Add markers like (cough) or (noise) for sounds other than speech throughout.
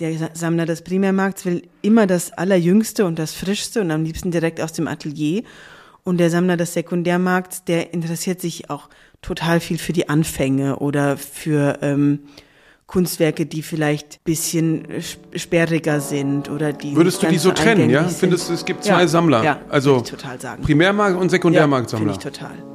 der Sammler des Primärmarkts will immer das Allerjüngste und das Frischste und am liebsten direkt aus dem Atelier. Und der Sammler des Sekundärmarkts, der interessiert sich auch total viel für die Anfänge oder für ähm, Kunstwerke, die vielleicht bisschen sperriger sind oder die. Würdest du die so trennen, ja? Findest du, es gibt zwei ja, Sammler? Ja, also ich total sagen. Primärmarkt und Sekundärmarktsammler. Ja, finde ich total.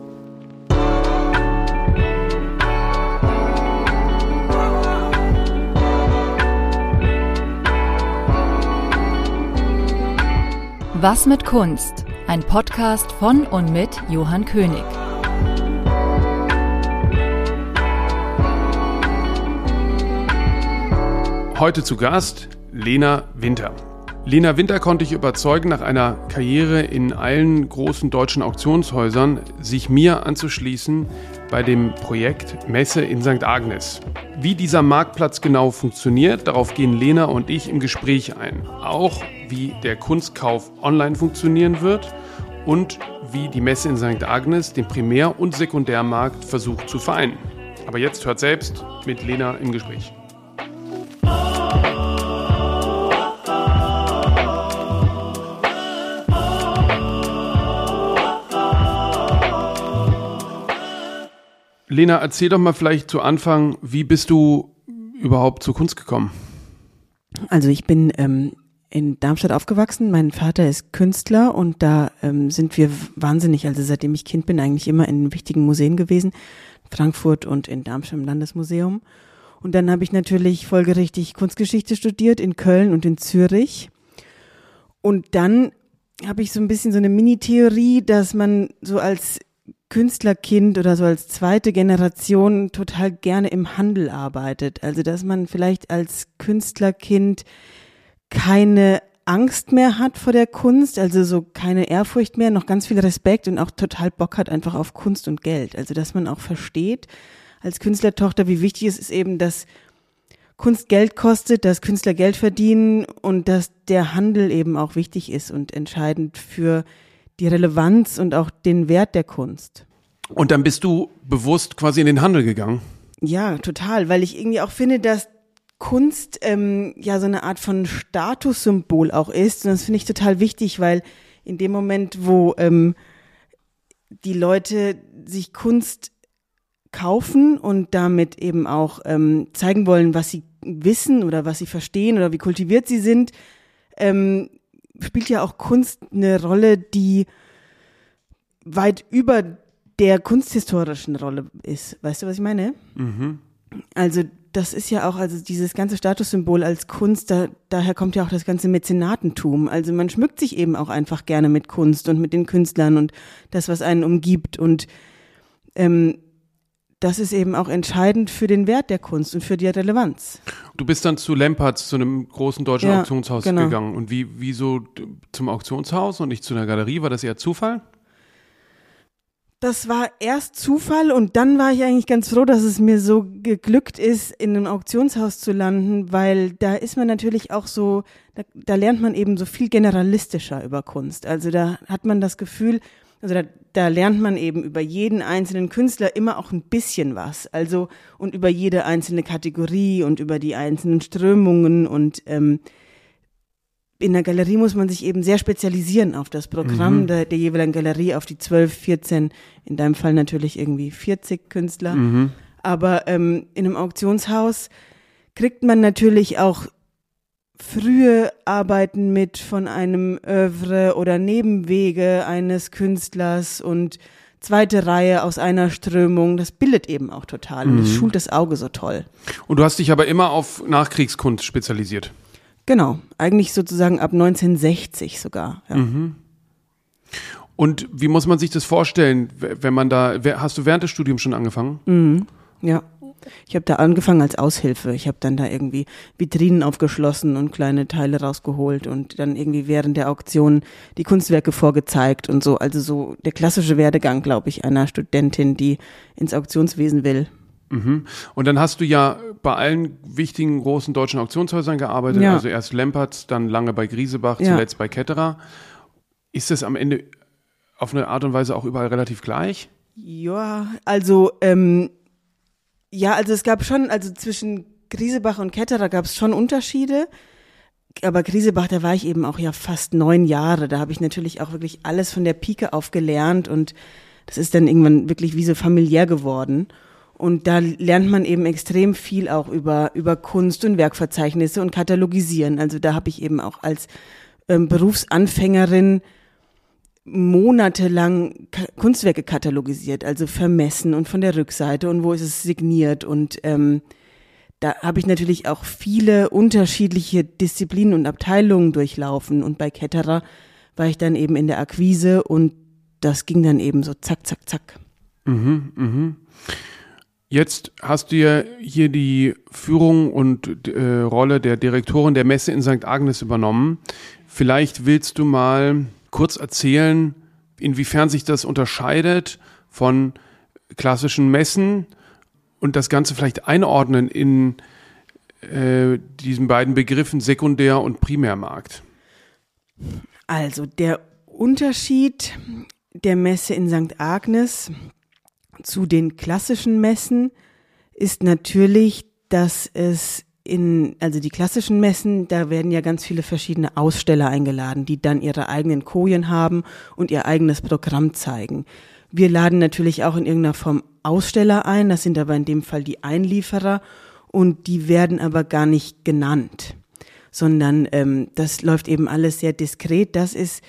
Was mit Kunst? Ein Podcast von und mit Johann König. Heute zu Gast Lena Winter. Lena Winter konnte ich überzeugen, nach einer Karriere in allen großen deutschen Auktionshäusern sich mir anzuschließen bei dem Projekt Messe in St. Agnes. Wie dieser Marktplatz genau funktioniert, darauf gehen Lena und ich im Gespräch ein. Auch wie der Kunstkauf online funktionieren wird und wie die Messe in St. Agnes den Primär- und Sekundärmarkt versucht zu vereinen. Aber jetzt hört selbst mit Lena im Gespräch. Lena, erzähl doch mal vielleicht zu Anfang, wie bist du überhaupt zur Kunst gekommen? Also ich bin ähm, in Darmstadt aufgewachsen. Mein Vater ist Künstler und da ähm, sind wir wahnsinnig, also seitdem ich Kind bin, eigentlich immer in wichtigen Museen gewesen. Frankfurt und in Darmstadt im Landesmuseum. Und dann habe ich natürlich folgerichtig Kunstgeschichte studiert in Köln und in Zürich. Und dann habe ich so ein bisschen so eine Mini-Theorie, dass man so als Künstlerkind oder so als zweite Generation total gerne im Handel arbeitet. Also dass man vielleicht als Künstlerkind keine Angst mehr hat vor der Kunst, also so keine Ehrfurcht mehr, noch ganz viel Respekt und auch total Bock hat einfach auf Kunst und Geld. Also dass man auch versteht als Künstlertochter, wie wichtig es ist eben, dass Kunst Geld kostet, dass Künstler Geld verdienen und dass der Handel eben auch wichtig ist und entscheidend für die Relevanz und auch den Wert der Kunst. Und dann bist du bewusst quasi in den Handel gegangen? Ja, total, weil ich irgendwie auch finde, dass Kunst ähm, ja so eine Art von Statussymbol auch ist. Und das finde ich total wichtig, weil in dem Moment, wo ähm, die Leute sich Kunst kaufen und damit eben auch ähm, zeigen wollen, was sie wissen oder was sie verstehen oder wie kultiviert sie sind, ähm, spielt ja auch Kunst eine Rolle, die weit über der kunsthistorischen Rolle ist. Weißt du, was ich meine? Mhm. Also das ist ja auch, also dieses ganze Statussymbol als Kunst, da, daher kommt ja auch das ganze Mäzenatentum. Also man schmückt sich eben auch einfach gerne mit Kunst und mit den Künstlern und das, was einen umgibt. Und ähm, das ist eben auch entscheidend für den Wert der Kunst und für die Relevanz. Du bist dann zu Lempertz, zu einem großen deutschen ja, Auktionshaus genau. gegangen. Und wie, wieso zum Auktionshaus und nicht zu einer Galerie? War das eher Zufall? Das war erst Zufall und dann war ich eigentlich ganz froh, dass es mir so geglückt ist, in einem Auktionshaus zu landen, weil da ist man natürlich auch so, da, da lernt man eben so viel generalistischer über Kunst. Also da hat man das Gefühl, also da, da lernt man eben über jeden einzelnen Künstler immer auch ein bisschen was. Also und über jede einzelne Kategorie und über die einzelnen Strömungen und ähm, in der Galerie muss man sich eben sehr spezialisieren auf das Programm mhm. der, der jeweiligen Galerie, auf die 12, 14, in deinem Fall natürlich irgendwie 40 Künstler. Mhm. Aber ähm, in einem Auktionshaus kriegt man natürlich auch frühe Arbeiten mit von einem Övre oder Nebenwege eines Künstlers und zweite Reihe aus einer Strömung. Das bildet eben auch total mhm. und das schult das Auge so toll. Und du hast dich aber immer auf Nachkriegskunst spezialisiert. Genau, eigentlich sozusagen ab 1960 sogar. Ja. Mhm. Und wie muss man sich das vorstellen, wenn man da, hast du während des Studiums schon angefangen? Mhm. Ja. Ich habe da angefangen als Aushilfe. Ich habe dann da irgendwie Vitrinen aufgeschlossen und kleine Teile rausgeholt und dann irgendwie während der Auktion die Kunstwerke vorgezeigt und so. Also so der klassische Werdegang, glaube ich, einer Studentin, die ins Auktionswesen will. Mhm. Und dann hast du ja bei allen wichtigen großen deutschen Auktionshäusern gearbeitet, ja. also erst Lempertz, dann lange bei Griesebach, ja. zuletzt bei Ketterer. Ist das am Ende auf eine Art und Weise auch überall relativ gleich? Ja, also ähm, ja, also es gab schon, also zwischen Griesebach und Ketterer gab es schon Unterschiede. Aber Griesebach, da war ich eben auch ja fast neun Jahre. Da habe ich natürlich auch wirklich alles von der Pike auf gelernt und das ist dann irgendwann wirklich wie so familiär geworden. Und da lernt man eben extrem viel auch über, über Kunst und Werkverzeichnisse und Katalogisieren. Also da habe ich eben auch als ähm, Berufsanfängerin monatelang Kunstwerke katalogisiert, also vermessen und von der Rückseite und wo ist es signiert. Und ähm, da habe ich natürlich auch viele unterschiedliche Disziplinen und Abteilungen durchlaufen. Und bei Ketterer war ich dann eben in der Akquise und das ging dann eben so zack, zack, zack. Mhm, mhm. Jetzt hast du ja hier die Führung und äh, Rolle der Direktorin der Messe in St. Agnes übernommen. Vielleicht willst du mal kurz erzählen, inwiefern sich das unterscheidet von klassischen Messen und das Ganze vielleicht einordnen in äh, diesen beiden Begriffen Sekundär- und Primärmarkt. Also der Unterschied der Messe in St. Agnes zu den klassischen Messen ist natürlich, dass es in, also die klassischen Messen, da werden ja ganz viele verschiedene Aussteller eingeladen, die dann ihre eigenen Kojen haben und ihr eigenes Programm zeigen. Wir laden natürlich auch in irgendeiner Form Aussteller ein, das sind aber in dem Fall die Einlieferer und die werden aber gar nicht genannt, sondern ähm, das läuft eben alles sehr diskret. Das ist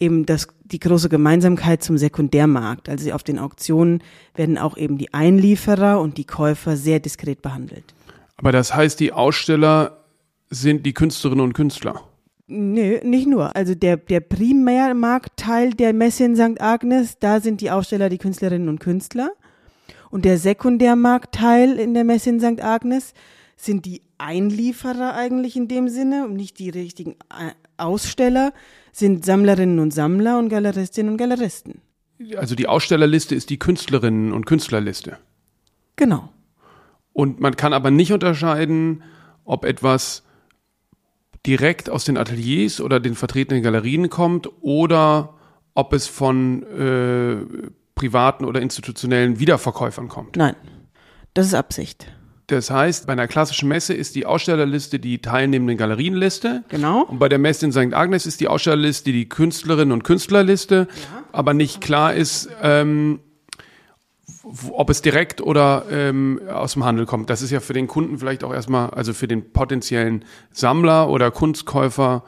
eben das, die große Gemeinsamkeit zum Sekundärmarkt. Also auf den Auktionen werden auch eben die Einlieferer und die Käufer sehr diskret behandelt. Aber das heißt, die Aussteller sind die Künstlerinnen und Künstler. Nö, nicht nur. Also der, der Primärmarktteil der Messe in St. Agnes, da sind die Aussteller die Künstlerinnen und Künstler. Und der Sekundärmarktteil in der Messe in St. Agnes sind die Einlieferer eigentlich in dem Sinne und nicht die richtigen äh, Aussteller, sind Sammlerinnen und Sammler und Galeristinnen und Galeristen. Also die Ausstellerliste ist die Künstlerinnen und Künstlerliste. Genau. Und man kann aber nicht unterscheiden, ob etwas direkt aus den Ateliers oder den vertretenen Galerien kommt oder ob es von äh, privaten oder institutionellen Wiederverkäufern kommt. Nein, das ist Absicht. Das heißt, bei einer klassischen Messe ist die Ausstellerliste die teilnehmenden Galerienliste. Genau. Und bei der Messe in St. Agnes ist die Ausstellerliste die Künstlerinnen und Künstlerliste. Ja. Aber nicht klar ist, ähm, ob es direkt oder ähm, aus dem Handel kommt. Das ist ja für den Kunden vielleicht auch erstmal, also für den potenziellen Sammler oder Kunstkäufer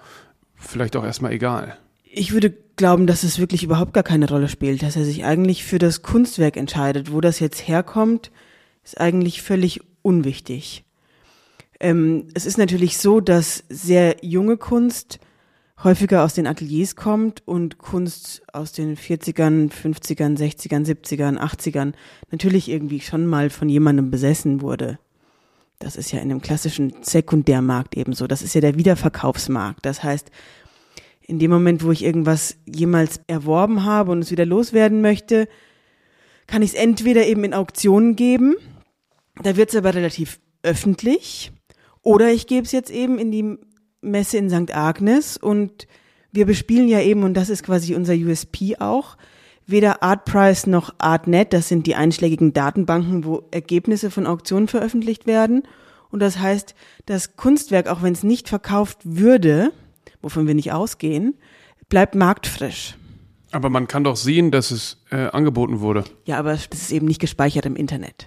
vielleicht auch erstmal egal. Ich würde glauben, dass es wirklich überhaupt gar keine Rolle spielt, dass er sich eigentlich für das Kunstwerk entscheidet. Wo das jetzt herkommt, ist eigentlich völlig unwichtig. Ähm, es ist natürlich so, dass sehr junge Kunst häufiger aus den Ateliers kommt und Kunst aus den 40ern, 50ern, 60ern, 70ern, 80ern natürlich irgendwie schon mal von jemandem besessen wurde. Das ist ja in einem klassischen Sekundärmarkt ebenso. Das ist ja der Wiederverkaufsmarkt. Das heißt, in dem Moment, wo ich irgendwas jemals erworben habe und es wieder loswerden möchte, kann ich es entweder eben in Auktionen geben, da wird es aber relativ öffentlich, oder ich gebe es jetzt eben in die Messe in St. Agnes und wir bespielen ja eben, und das ist quasi unser USP auch, weder Artprice noch Artnet, das sind die einschlägigen Datenbanken, wo Ergebnisse von Auktionen veröffentlicht werden. Und das heißt, das Kunstwerk, auch wenn es nicht verkauft würde, wovon wir nicht ausgehen, bleibt marktfrisch. Aber man kann doch sehen, dass es äh, angeboten wurde. Ja, aber es ist eben nicht gespeichert im Internet.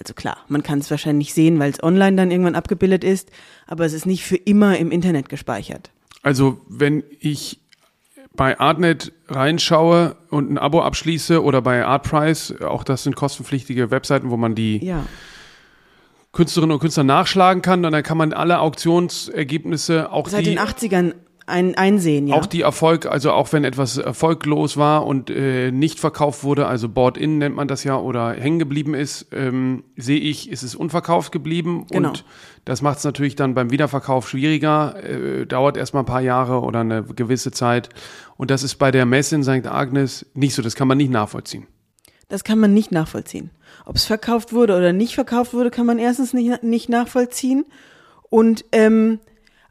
Also klar, man kann es wahrscheinlich sehen, weil es online dann irgendwann abgebildet ist, aber es ist nicht für immer im Internet gespeichert. Also wenn ich bei Artnet reinschaue und ein Abo abschließe oder bei Artprice, auch das sind kostenpflichtige Webseiten, wo man die ja. Künstlerinnen und Künstler nachschlagen kann, und dann kann man alle Auktionsergebnisse auch Seit die den 80ern ein, einsehen, ja. Auch die Erfolg, also auch wenn etwas erfolglos war und äh, nicht verkauft wurde, also Board-in nennt man das ja, oder hängen geblieben ist, ähm, sehe ich, ist es unverkauft geblieben. Genau. Und das macht es natürlich dann beim Wiederverkauf schwieriger, äh, dauert erstmal ein paar Jahre oder eine gewisse Zeit. Und das ist bei der Messe in St. Agnes nicht so, das kann man nicht nachvollziehen. Das kann man nicht nachvollziehen. Ob es verkauft wurde oder nicht verkauft wurde, kann man erstens nicht, nicht nachvollziehen. Und ähm,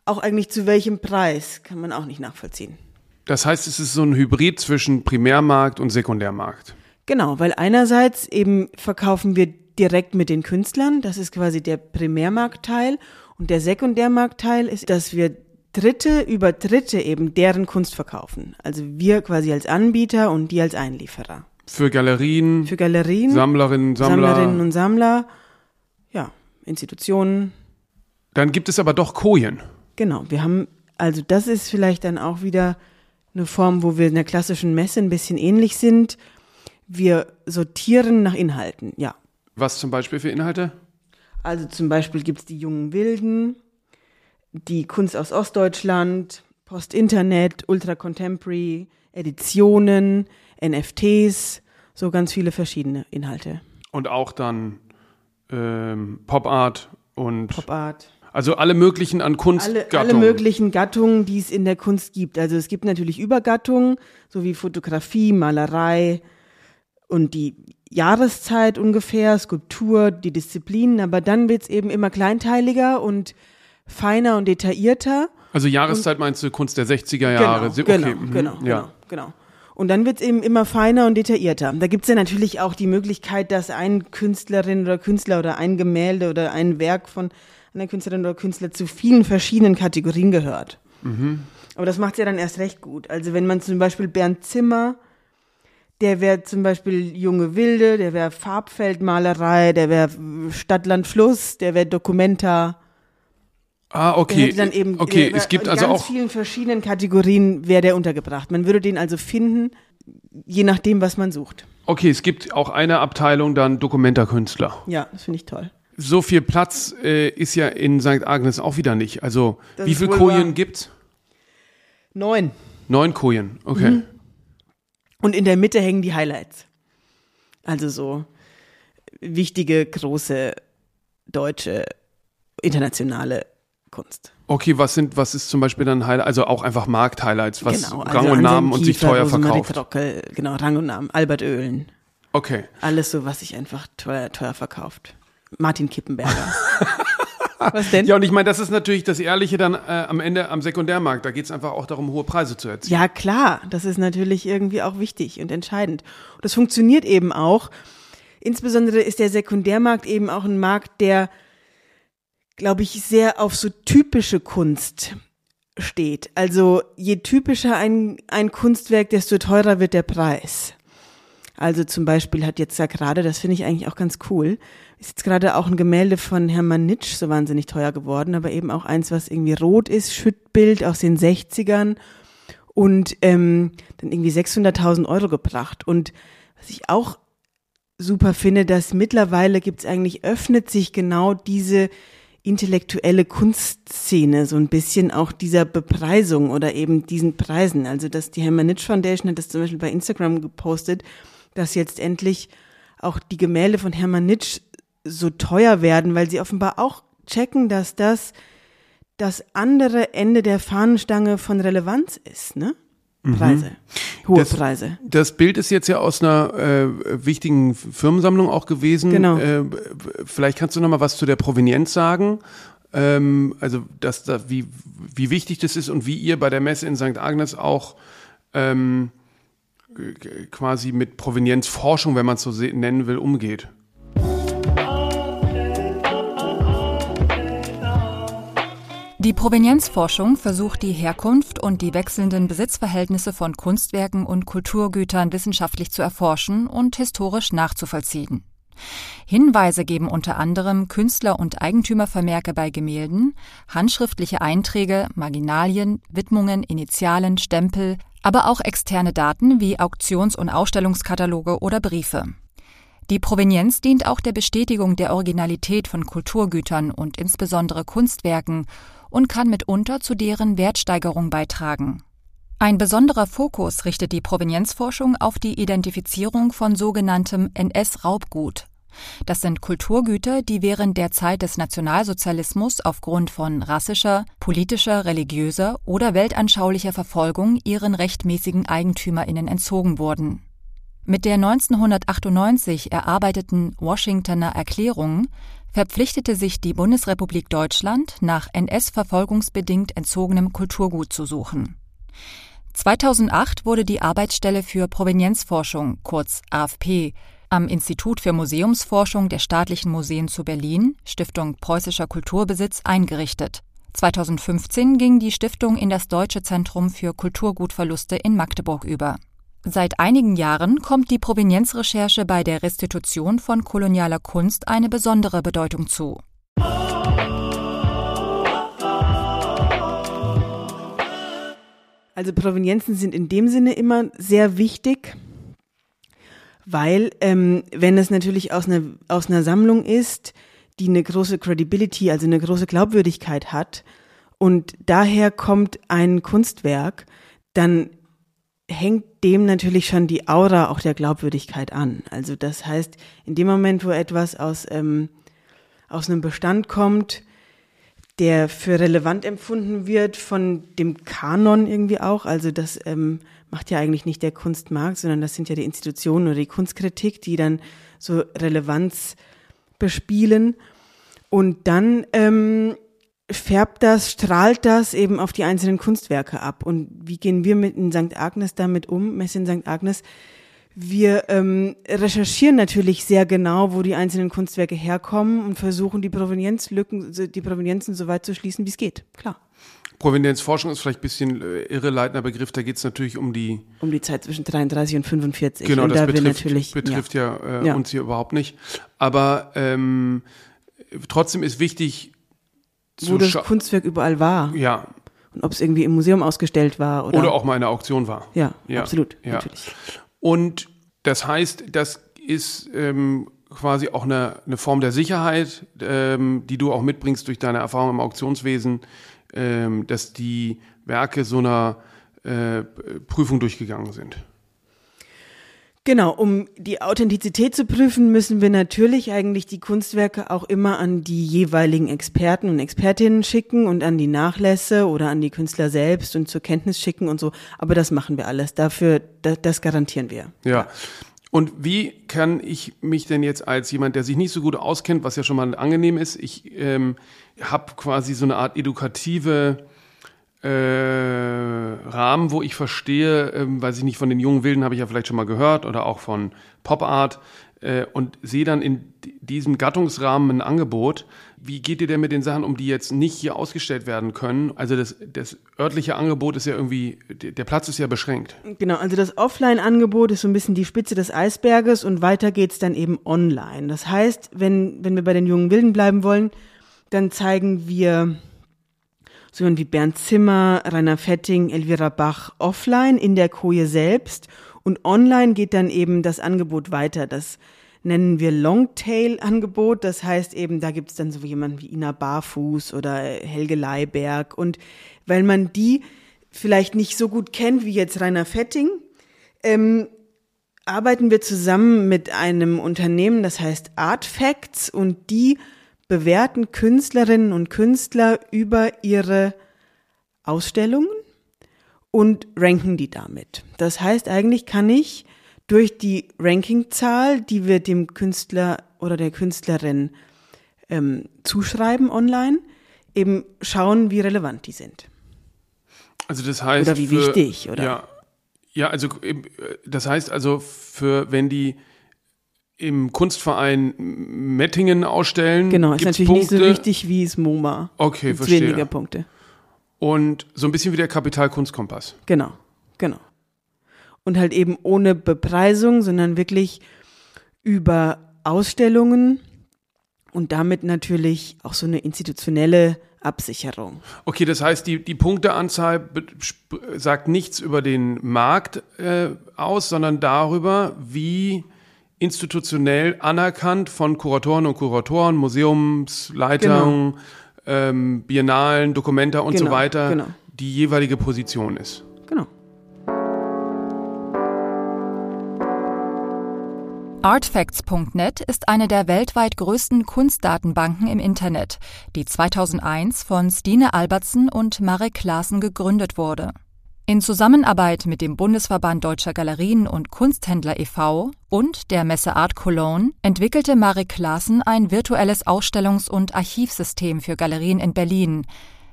auch eigentlich zu welchem Preis, kann man auch nicht nachvollziehen. Das heißt, es ist so ein Hybrid zwischen Primärmarkt und Sekundärmarkt. Genau, weil einerseits eben verkaufen wir direkt mit den Künstlern. Das ist quasi der Primärmarktteil. Und der Sekundärmarktteil ist, dass wir Dritte über Dritte eben deren Kunst verkaufen. Also wir quasi als Anbieter und die als Einlieferer. Für Galerien, Für Galerien, Sammlerinnen, Sammler. Sammlerinnen und Sammler, ja, Institutionen. Dann gibt es aber doch Kojen. Genau, wir haben, also das ist vielleicht dann auch wieder eine Form, wo wir in der klassischen Messe ein bisschen ähnlich sind. Wir sortieren nach Inhalten, ja. Was zum Beispiel für Inhalte? Also zum Beispiel gibt's die jungen Wilden, die Kunst aus Ostdeutschland, Post-Internet, Ultra Contemporary, Editionen, NFTs, so ganz viele verschiedene Inhalte. Und auch dann ähm, Pop Art und Pop Art. Also alle möglichen an Alle, Kunstgattungen. alle möglichen Gattungen, die es in der Kunst gibt. Also es gibt natürlich Übergattungen, so wie Fotografie, Malerei und die Jahreszeit ungefähr, Skulptur, die Disziplinen, aber dann wird's eben immer kleinteiliger und feiner und detaillierter. Also Jahreszeit meinst du Kunst der 60er Jahre? Sie- Genau, okay, genau, mhm, genau, ja. genau, genau. Und dann wird's eben immer feiner und detaillierter. Da gibt's ja natürlich auch die Möglichkeit, dass ein Künstlerin oder Künstler oder ein Gemälde oder ein Werk von einer Künstlerin oder Künstler zu vielen verschiedenen Kategorien gehört. Mhm. Aber das macht's ja dann erst recht gut. Also wenn man zum Beispiel Bernd Zimmer, der wäre zum Beispiel Junge Wilde, der wäre Farbfeldmalerei, der wäre Stadtland Fluss, der wäre Documenta. Ah, okay. dann eben okay, es gibt in also ganz auch vielen verschiedenen Kategorien wäre der untergebracht. Man würde den also finden, je nachdem, was man sucht. okay, es gibt auch eine Abteilung dann Dokumentarkünstler. Ja, das finde ich toll. So viel Platz äh, ist ja in St. Agnes auch wieder nicht. Also Das wie ist viel wohl Kojen gibt's? Neun. Neun Kojen. Okay. Mhm. Und in der Mitte hängen die Highlights. Also so wichtige, große, deutsche, internationale Kunst. Okay, was sind, was ist zum Beispiel dann Highlight, also auch einfach Markt-Highlights, was genau, Rang also und Anselm Namen und sich Kiefer, teuer Rosemarie verkauft. Trockel, genau, Rang und Namen. Albert Oehlen. Okay. Alles so, was sich einfach teuer, teuer verkauft. Martin Kippenberger. (laughs) was denn? Ja, und ich meine, das ist natürlich das Ehrliche dann äh, am Ende am Sekundärmarkt. Da geht es einfach auch darum, hohe Preise zu erzielen. Ja, klar, das ist natürlich irgendwie auch wichtig und entscheidend. Und das funktioniert eben auch. Insbesondere ist der Sekundärmarkt eben auch ein Markt, der, glaube ich, sehr auf so typische Kunst steht. Also je typischer ein, ein Kunstwerk, desto teurer wird der Preis. Also zum Beispiel hat jetzt ja gerade, das finde ich eigentlich auch ganz cool, ist jetzt gerade auch ein Gemälde von Hermann Nitsch so wahnsinnig teuer geworden, aber eben auch eins, was irgendwie rot ist, Schüttbild aus den 60ern und ähm, dann irgendwie 600.000 Euro gebracht. Und was ich auch super finde, dass mittlerweile gibt's eigentlich, öffnet sich genau diese intellektuelle Kunstszene so ein bisschen auch dieser Bepreisung oder eben diesen Preisen. Also dass die Hermann Nitsch Foundation hat das zum Beispiel bei Instagram gepostet, dass jetzt endlich auch die Gemälde von Hermann Nitsch so teuer werden, weil sie offenbar auch checken, dass das das andere Ende der Fahnenstange von Relevanz ist, ne? Preise. Hohe Das- Preise. Das Bild ist jetzt ja aus einer äh, wichtigen Firmensammlung auch gewesen. Genau. Äh, vielleicht kannst du noch mal was zu der Provenienz sagen. Ähm, also, dass da, wie, wie wichtig das ist und wie ihr bei der Messe in St. Agnes auch ähm, quasi mit Provenienzforschung, wenn man es so nennen will, umgeht. Die Provenienzforschung versucht die Herkunft und die wechselnden Besitzverhältnisse von Kunstwerken und Kulturgütern wissenschaftlich zu erforschen und historisch nachzuvollziehen. Hinweise geben unter anderem Künstler- und Eigentümervermerke bei Gemälden, handschriftliche Einträge, Marginalien, Widmungen, Initialen, Stempel, aber auch externe Daten wie Auktions- und Ausstellungskataloge oder Briefe. Die Provenienz dient auch der Bestätigung der Originalität von Kulturgütern und insbesondere Kunstwerken und kann mitunter zu deren Wertsteigerung beitragen. Ein besonderer Fokus richtet die Provenienzforschung auf die Identifizierung von sogenanntem NS-Raubgut. Das sind Kulturgüter, die während der Zeit des Nationalsozialismus aufgrund von rassischer, politischer, religiöser oder weltanschaulicher Verfolgung ihren rechtmäßigen Eigentümerinnen entzogen wurden. Mit der 1998 erarbeiteten Washingtoner Erklärung verpflichtete sich die Bundesrepublik Deutschland, nach NS-verfolgungsbedingt entzogenem Kulturgut zu suchen. 2008 wurde die Arbeitsstelle für Provenienzforschung, kurz AFP, am Institut für Museumsforschung der Staatlichen Museen zu Berlin, Stiftung Preußischer Kulturbesitz, eingerichtet. 2015 ging die Stiftung in das Deutsche Zentrum für Kulturgutverluste in Magdeburg über. Seit einigen Jahren kommt die Provenienzrecherche bei der Restitution von kolonialer Kunst eine besondere Bedeutung zu. Also Provenienzen sind in dem Sinne immer sehr wichtig, weil ähm, wenn es natürlich aus einer, aus einer Sammlung ist, die eine große Credibility, also eine große Glaubwürdigkeit hat und daher kommt ein Kunstwerk, dann hängt dem natürlich schon die Aura auch der Glaubwürdigkeit an. Also das heißt, in dem Moment, wo etwas aus, ähm, aus einem Bestand kommt, der für relevant empfunden wird von dem Kanon irgendwie auch, also das ähm, macht ja eigentlich nicht der Kunstmarkt, sondern das sind ja die Institutionen oder die Kunstkritik, die dann so Relevanz bespielen. Und dann ähm, färbt das, strahlt das eben auf die einzelnen Kunstwerke ab. Und wie gehen wir mit in St. Agnes damit um, Messe in St. Agnes? Wir ähm, recherchieren natürlich sehr genau, wo die einzelnen Kunstwerke herkommen und versuchen, die Provenienzlücken, die Provenienzen so weit zu schließen, wie es geht. Klar. Provenienzforschung ist vielleicht ein bisschen äh, irreleitender Begriff. Da geht es natürlich um die um die Zeit zwischen 33 und 45. Genau, und das da betrifft, natürlich, betrifft ja, ja, äh, ja, uns hier überhaupt nicht. Aber ähm, trotzdem ist wichtig, wo das Kunstwerk überall war. Ja. Und ob es irgendwie im Museum ausgestellt war oder, oder auch mal in der Auktion war. Ja, ja absolut, ja. natürlich. Und das heißt, das ist ähm, quasi auch eine, eine Form der Sicherheit, ähm, die du auch mitbringst durch deine Erfahrung im Auktionswesen, ähm, dass die Werke so einer äh, Prüfung durchgegangen sind. Genau, um die Authentizität zu prüfen, müssen wir natürlich eigentlich die Kunstwerke auch immer an die jeweiligen Experten und Expertinnen schicken und an die Nachlässe oder an die Künstler selbst und zur Kenntnis schicken und so. Aber das machen wir alles. Dafür, das, das garantieren wir. Ja. Und wie kann ich mich denn jetzt als jemand, der sich nicht so gut auskennt, was ja schon mal angenehm ist, ich ähm, habe quasi so eine Art edukative äh, Rahmen, wo ich verstehe, ähm, weiß ich nicht, von den jungen Wilden habe ich ja vielleicht schon mal gehört oder auch von Pop Art und sehe dann in diesem Gattungsrahmen ein Angebot. Wie geht ihr denn mit den Sachen um, die jetzt nicht hier ausgestellt werden können? Also das, das örtliche Angebot ist ja irgendwie, der Platz ist ja beschränkt. Genau, also das Offline-Angebot ist so ein bisschen die Spitze des Eisberges und weiter geht's dann eben online. Das heißt, wenn, wenn wir bei den jungen Wilden bleiben wollen, dann zeigen wir so jemand wie Bernd Zimmer, Rainer Fetting, Elvira Bach offline in der Koje selbst und online geht dann eben das Angebot weiter. Das nennen wir Longtail-Angebot. Das heißt eben, da gibt's dann so jemanden wie Ina Barfuß oder Helge Leiberg. Und weil man die vielleicht nicht so gut kennt wie jetzt Rainer Fetting, ähm, arbeiten wir zusammen mit einem Unternehmen, das heißt Artfacts und die bewerten Künstlerinnen und Künstler über ihre Ausstellungen und ranken die damit. Das heißt, eigentlich kann ich durch die Rankingzahl, die wir dem Künstler oder der Künstlerin ähm, zuschreiben online, eben schauen, wie relevant die sind. Also das heißt. Oder wie für, wichtig, oder? Ja, ja, also äh, das heißt also, für wenn die im Kunstverein Mettingen ausstellen. Genau, ist natürlich Punkte. nicht so wichtig wie es MoMA. Okay, Gibt's verstehe. weniger Punkte. Und so ein bisschen wie der Kapitalkunstkompass. Genau, genau. Und halt eben ohne Bepreisung, sondern wirklich über Ausstellungen und damit natürlich auch so eine institutionelle Absicherung. Okay, das heißt, die, die Punkteanzahl sagt nichts über den Markt äh, aus, sondern darüber, wie institutionell anerkannt von Kuratoren und Kuratoren, Museumsleitern, genau. Ähm, Biennalen, Dokumenta und genau, so weiter genau. die jeweilige Position ist. Genau. Artfacts.net ist eine der weltweit größten Kunstdatenbanken im Internet, die 2001 von Stine Albertsen und Marek Klaassen gegründet wurde. In Zusammenarbeit mit dem Bundesverband Deutscher Galerien und Kunsthändler e.V. und der Messe Art Cologne entwickelte Marek Klaassen ein virtuelles Ausstellungs- und Archivsystem für Galerien in Berlin,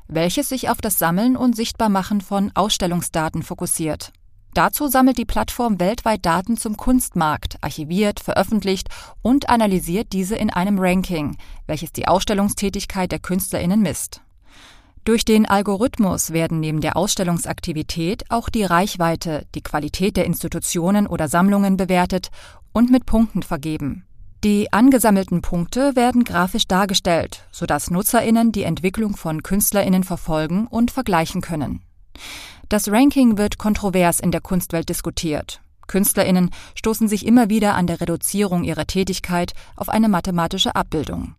welches sich auf das Sammeln und Sichtbarmachen von Ausstellungsdaten fokussiert. Dazu sammelt die Plattform weltweit Daten zum Kunstmarkt, archiviert, veröffentlicht und analysiert diese in einem Ranking, welches die Ausstellungstätigkeit der Künstlerinnen misst. Durch den Algorithmus werden neben der Ausstellungsaktivität auch die Reichweite, die Qualität der Institutionen oder Sammlungen bewertet und mit Punkten vergeben. Die angesammelten Punkte werden grafisch dargestellt, sodass Nutzerinnen die Entwicklung von Künstlerinnen verfolgen und vergleichen können. Das Ranking wird kontrovers in der Kunstwelt diskutiert. Künstlerinnen stoßen sich immer wieder an der Reduzierung ihrer Tätigkeit auf eine mathematische Abbildung.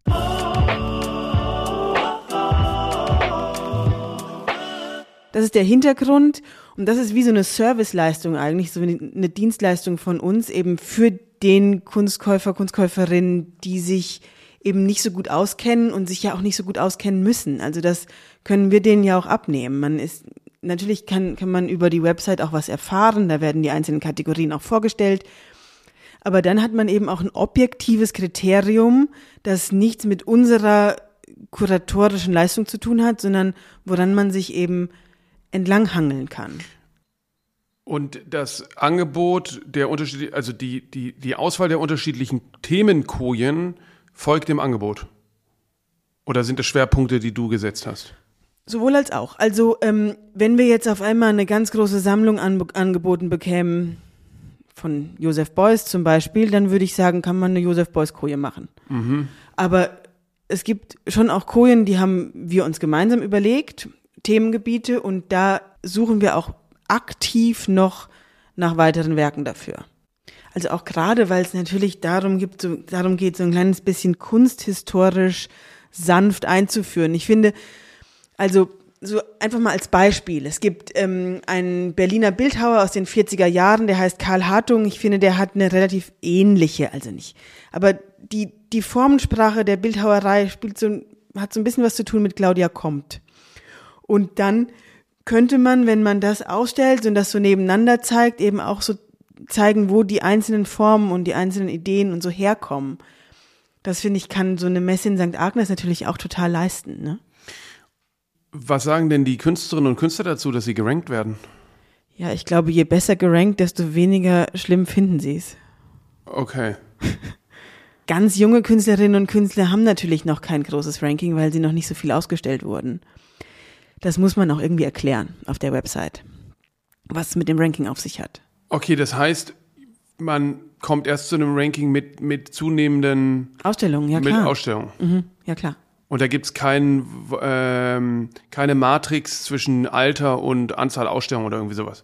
Das ist der Hintergrund und das ist wie so eine Serviceleistung eigentlich, so eine Dienstleistung von uns eben für den Kunstkäufer, Kunstkäuferin, die sich eben nicht so gut auskennen und sich ja auch nicht so gut auskennen müssen. Also das können wir denen ja auch abnehmen. Man ist natürlich kann, kann man über die Website auch was erfahren, da werden die einzelnen Kategorien auch vorgestellt. Aber dann hat man eben auch ein objektives Kriterium, das nichts mit unserer kuratorischen Leistung zu tun hat, sondern woran man sich eben entlanghangeln kann. Und das Angebot der unterschiedlichen, also die, die, die Auswahl der unterschiedlichen Themenkojen folgt dem Angebot. Oder sind das Schwerpunkte, die du gesetzt hast? Sowohl als auch. Also ähm, wenn wir jetzt auf einmal eine ganz große Sammlung an, angeboten bekämen, von Joseph Beuys zum Beispiel, dann würde ich sagen, kann man eine Joseph Beuys Koje machen. Mhm. Aber es gibt schon auch Kojen, die haben wir uns gemeinsam überlegt, Themengebiete, und da suchen wir auch aktiv noch nach weiteren Werken dafür. Also auch gerade, weil es natürlich darum gibt, so, darum geht, so ein kleines bisschen kunsthistorisch sanft einzuführen. Ich finde, also so einfach mal als Beispiel. Es gibt ähm, einen Berliner Bildhauer aus den 40er Jahren, der heißt Karl Hartung. Ich finde, der hat eine relativ ähnliche, also nicht. Aber die, die Formensprache der Bildhauerei spielt so, hat so ein bisschen was zu tun mit Claudia Comte. Und dann könnte man, wenn man das ausstellt und das so nebeneinander zeigt, eben auch so zeigen, wo die einzelnen Formen und die einzelnen Ideen und so herkommen. Das finde ich, kann so eine Messe in St. Agnes natürlich auch total leisten, ne? Was sagen denn die Künstlerinnen und Künstler dazu, dass sie gerankt werden? Ja, ich glaube, je besser gerankt, desto weniger schlimm finden sie es. Okay. (laughs) Ganz junge Künstlerinnen und Künstler haben natürlich noch kein großes Ranking, weil sie noch nicht so viel ausgestellt wurden. Das muss man auch irgendwie erklären auf der Website, was es mit dem Ranking auf sich hat. Okay, das heißt, man kommt erst zu einem Ranking mit, mit zunehmenden Ausstellungen, ja klar. Mit Ausstellungen. Mhm, ja klar. Und da gibt es kein, ähm, keine Matrix zwischen Alter und Anzahl Ausstellungen oder irgendwie sowas.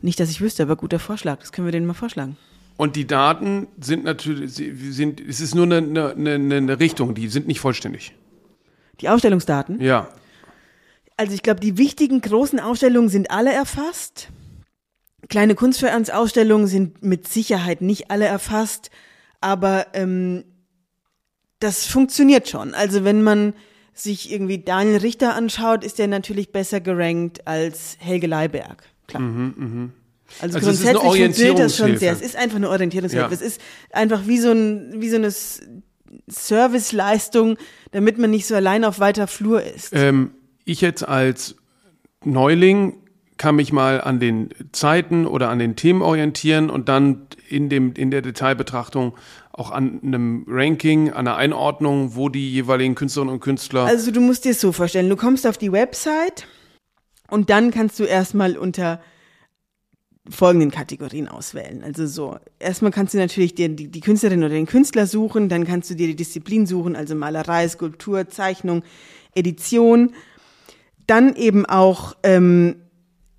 Nicht, dass ich wüsste, aber guter Vorschlag. Das können wir denen mal vorschlagen. Und die Daten sind natürlich, sind, es ist nur eine, eine, eine Richtung, die sind nicht vollständig. Die Ausstellungsdaten? Ja. Also ich glaube, die wichtigen großen Ausstellungen sind alle erfasst. Kleine Kunstvereinsausstellungen sind mit Sicherheit nicht alle erfasst, aber ähm, das funktioniert schon. Also wenn man sich irgendwie Daniel Richter anschaut, ist der natürlich besser gerankt als Helge Leiberg. Klar. Mhm, mh. Also, also grundsätzlich funktioniert das schon sehr. Es ist einfach eine Orientierungshilfe. Ja. Es ist einfach wie so, ein, wie so eine Serviceleistung, damit man nicht so allein auf weiter Flur ist. Ähm, ich jetzt als Neuling kann mich mal an den Zeiten oder an den Themen orientieren und dann in, dem, in der Detailbetrachtung auch an einem Ranking, an einer Einordnung, wo die jeweiligen Künstlerinnen und Künstler. Also du musst dir es so vorstellen, du kommst auf die Website und dann kannst du erstmal unter folgenden Kategorien auswählen. Also so, erstmal kannst du natürlich dir die, die Künstlerin oder den Künstler suchen, dann kannst du dir die Disziplin suchen, also Malerei, Skulptur, Zeichnung, Edition. Dann eben auch ähm,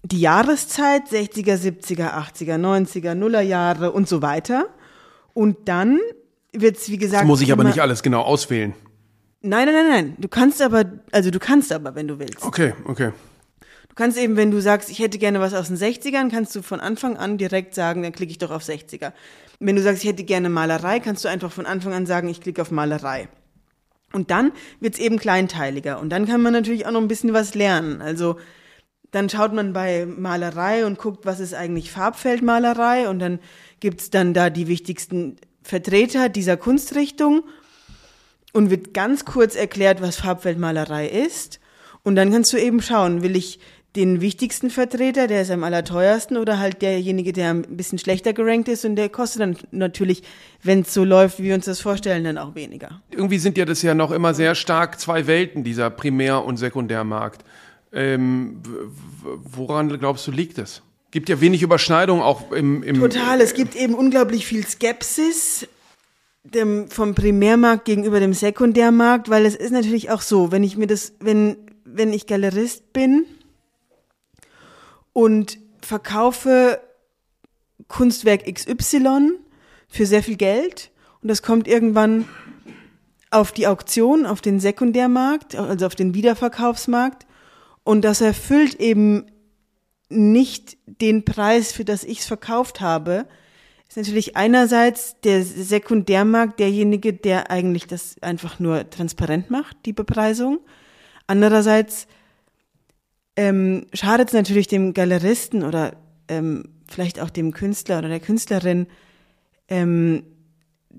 die Jahreszeit, 60er, 70er, 80er, 90er, Nullerjahre und so weiter. Und dann wird's wie gesagt. Das muss ich aber nicht alles genau auswählen. Nein, nein, nein, nein. Du kannst aber, also du kannst aber, wenn du willst. Okay, okay. Du kannst eben, wenn du sagst, ich hätte gerne was aus den 60ern, kannst du von Anfang an direkt sagen, dann klicke ich doch auf 60er. Wenn du sagst, ich hätte gerne Malerei, kannst du einfach von Anfang an sagen, ich klicke auf Malerei. Und dann wird's eben kleinteiliger. Und dann kann man natürlich auch noch ein bisschen was lernen. Also dann schaut man bei Malerei und guckt, was ist eigentlich Farbfeldmalerei. Und dann gibt's dann da die wichtigsten Vertreter dieser Kunstrichtung und wird ganz kurz erklärt, was Farbfeldmalerei ist. Und dann kannst du eben schauen, will ich den wichtigsten Vertreter, der ist am allerteuersten oder halt derjenige, der ein bisschen schlechter gerankt ist und der kostet dann natürlich, wenn es so läuft, wie wir uns das vorstellen, dann auch weniger. Irgendwie sind ja das ja noch immer sehr stark zwei Welten, dieser Primär- und Sekundärmarkt. Ähm, woran glaubst du liegt es? Gibt ja wenig Überschneidung auch im, im Total, es gibt eben unglaublich viel Skepsis dem, vom Primärmarkt gegenüber dem Sekundärmarkt, weil es ist natürlich auch so, wenn ich mir das, wenn, wenn ich Galerist bin, und verkaufe Kunstwerk XY für sehr viel Geld. Und das kommt irgendwann auf die Auktion, auf den Sekundärmarkt, also auf den Wiederverkaufsmarkt. Und das erfüllt eben nicht den Preis, für das ich es verkauft habe, ist natürlich einerseits der Sekundärmarkt derjenige, der eigentlich das einfach nur transparent macht, die Bepreisung. Andererseits ähm, schadet es natürlich dem Galeristen oder ähm, vielleicht auch dem Künstler oder der Künstlerin, ähm,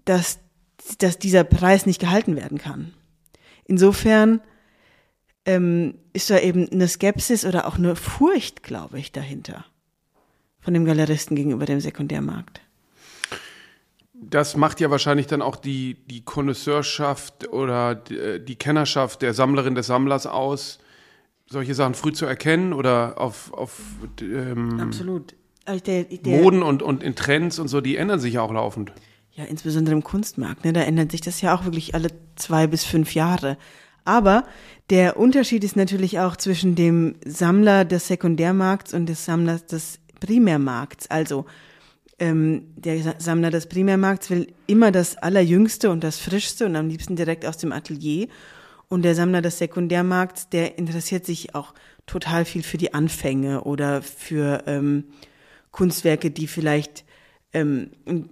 dass, dass dieser Preis nicht gehalten werden kann. Insofern ähm, ist da eben eine Skepsis oder auch eine Furcht, glaube ich, dahinter von dem Galeristen gegenüber dem Sekundärmarkt. Das macht ja wahrscheinlich dann auch die, die Connoisseurschaft oder die, die Kennerschaft der Sammlerin des Sammlers aus, solche Sachen früh zu erkennen oder auf, auf ähm, Absolut. Also der, der, Moden und, und in Trends und so, die ändern sich ja auch laufend. Ja, insbesondere im Kunstmarkt, ne, da ändert sich das ja auch wirklich alle zwei bis fünf Jahre. Aber der Unterschied ist natürlich auch zwischen dem Sammler des Sekundärmarkts und des Sammlers des Primärmarkts. Also ähm, der Sammler des Primärmarkts will immer das Allerjüngste und das Frischste und am liebsten direkt aus dem Atelier. Und der Sammler des Sekundärmarkts, der interessiert sich auch total viel für die Anfänge oder für ähm, Kunstwerke, die vielleicht ähm, ein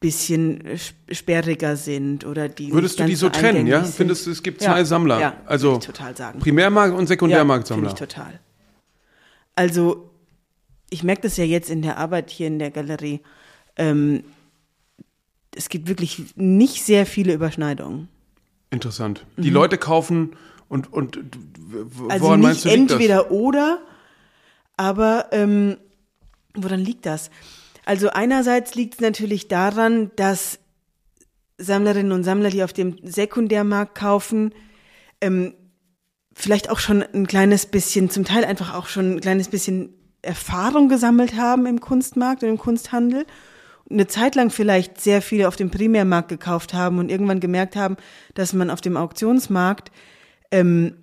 bisschen sperriger sind oder die. Würdest du die so trennen, ja? Sind. Findest du, es gibt zwei ja, Sammler? Ja, also ich total sagen. Primärmarkt und Sekundärmarktsammler. Ja, ich total. Also ich merke das ja jetzt in der Arbeit hier in der Galerie. Ähm, es gibt wirklich nicht sehr viele Überschneidungen. Interessant. Die mhm. Leute kaufen und, und also woran meinst du, liegt entweder das? oder, aber ähm, woran liegt das? Also einerseits liegt es natürlich daran, dass Sammlerinnen und Sammler, die auf dem Sekundärmarkt kaufen, ähm, vielleicht auch schon ein kleines bisschen, zum Teil einfach auch schon ein kleines bisschen Erfahrung gesammelt haben im Kunstmarkt und im Kunsthandel eine Zeit lang vielleicht sehr viele auf dem Primärmarkt gekauft haben und irgendwann gemerkt haben, dass man auf dem Auktionsmarkt ähm,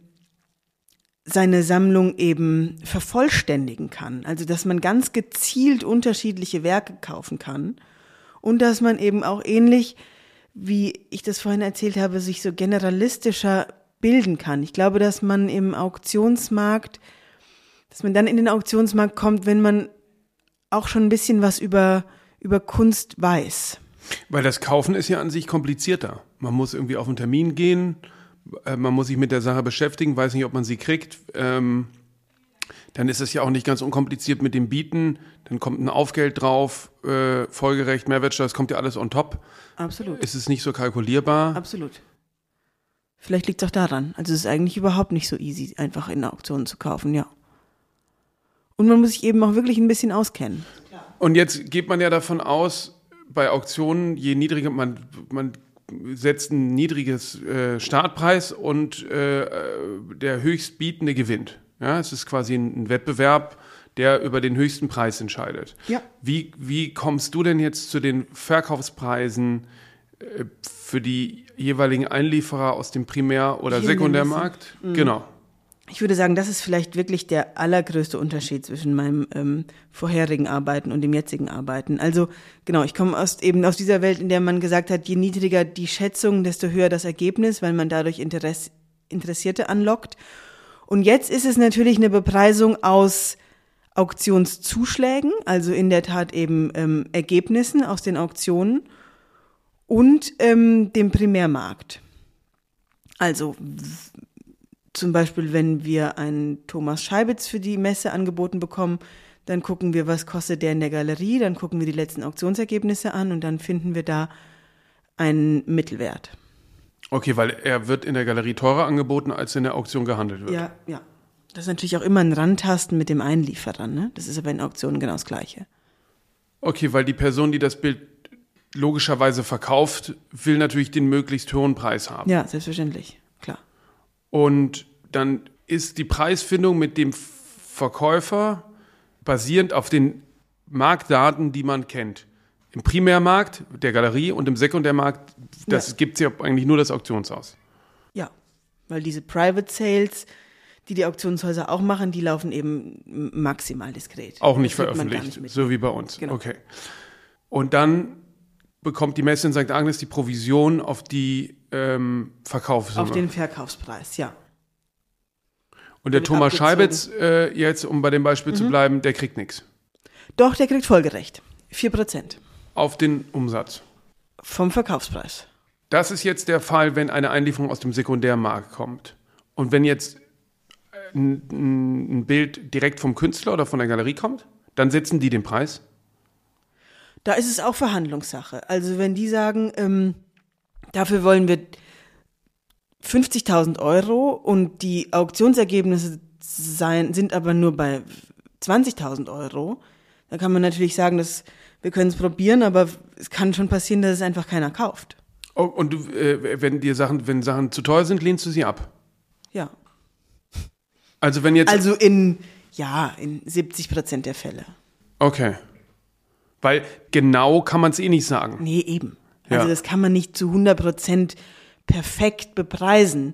seine Sammlung eben vervollständigen kann. Also dass man ganz gezielt unterschiedliche Werke kaufen kann und dass man eben auch ähnlich, wie ich das vorhin erzählt habe, sich so generalistischer bilden kann. Ich glaube, dass man im Auktionsmarkt, dass man dann in den Auktionsmarkt kommt, wenn man auch schon ein bisschen was über über Kunst weiß. Weil das Kaufen ist ja an sich komplizierter. Man muss irgendwie auf einen Termin gehen, äh, man muss sich mit der Sache beschäftigen, weiß nicht, ob man sie kriegt. Ähm, dann ist es ja auch nicht ganz unkompliziert mit dem Bieten. Dann kommt ein Aufgeld drauf, äh, folgerecht, Mehrwertsteuer, das kommt ja alles on top. Absolut. Ist es nicht so kalkulierbar? Absolut. Vielleicht liegt es auch daran. Also es ist eigentlich überhaupt nicht so easy, einfach in Auktionen zu kaufen, ja. Und man muss sich eben auch wirklich ein bisschen auskennen. Und jetzt geht man ja davon aus, bei Auktionen, je niedriger man, man setzt ein niedriges äh, Startpreis und äh, der höchstbietende gewinnt. Ja, es ist quasi ein, ein, Wettbewerb, der über den höchsten Preis entscheidet. Ja. Wie, wie kommst du denn jetzt zu den Verkaufspreisen äh, für die jeweiligen Einlieferer aus dem Primär- oder Sekundärmarkt? Mhm. Genau ich würde sagen, das ist vielleicht wirklich der allergrößte Unterschied zwischen meinem ähm, vorherigen Arbeiten und dem jetzigen Arbeiten. Also genau, ich komme aus eben aus dieser Welt, in der man gesagt hat, je niedriger die Schätzung, desto höher das Ergebnis, weil man dadurch Interess Interessierte anlockt. Und jetzt ist es natürlich eine Bepreisung aus Auktionszuschlägen, also in der Tat eben ähm, Ergebnissen aus den Auktionen und ähm, dem Primärmarkt. Also zum Beispiel, wenn wir einen Thomas Scheibitz für die Messe angeboten bekommen, dann gucken wir, was kostet der in der Galerie, dann gucken wir die letzten Auktionsergebnisse an und dann finden wir da einen Mittelwert. Okay, weil er wird in der Galerie teurer angeboten, als in der Auktion gehandelt wird. Ja, ja. Das ist natürlich auch immer ein Rantasten mit dem Einlieferer, ne? Das ist aber in Auktionen genau das Gleiche. Okay, weil die Person, die das Bild logischerweise verkauft, will natürlich den möglichst hohen Preis haben. Ja, selbstverständlich, klar. Und dann ist die Preisfindung mit dem Verkäufer basierend auf den Marktdaten, die man kennt. Im Primärmarkt der Galerie und im Sekundärmarkt, das Ja. gibt es ja eigentlich nur das Auktionshaus. Ja, weil diese Private Sales, die die Auktionshäuser auch machen, die laufen eben maximal diskret. Auch nicht veröffentlicht, nicht so wie bei uns. Genau. Okay. Und dann bekommt die Messe in St. Agnes die Provision auf die ähm, Verkaufssumme. Auf den Verkaufspreis, ja. Und der Thomas. Scheibitz, äh, jetzt, um bei dem Beispiel Mhm. zu bleiben, der kriegt nichts. Doch, der kriegt folgerecht. 4% Auf den Umsatz. vom Verkaufspreis. Das ist jetzt der Fall, wenn eine Einlieferung aus dem Sekundärmarkt kommt. Und wenn jetzt äh, ein, ein Bild direkt vom Künstler oder von der Galerie kommt, dann setzen die den Preis. Da ist es auch Verhandlungssache. Also wenn die sagen, ähm, dafür wollen wir 50.000 Euro und die Auktionsergebnisse sein, sind aber nur bei 20.000 Euro, dann kann man natürlich sagen, dass wir können es probieren, aber es kann schon passieren, dass es einfach keiner kauft. Oh, und du, äh, wenn dir Sachen, wenn Sachen zu teuer sind, lehnst du sie ab. Ja. Also wenn jetzt. Also in, ja, in 70 Prozent der Fälle. okay. Weil genau kann man es eh nicht sagen. Nee, eben. Also Ja. das kann man nicht zu 100 Prozent perfekt bepreisen.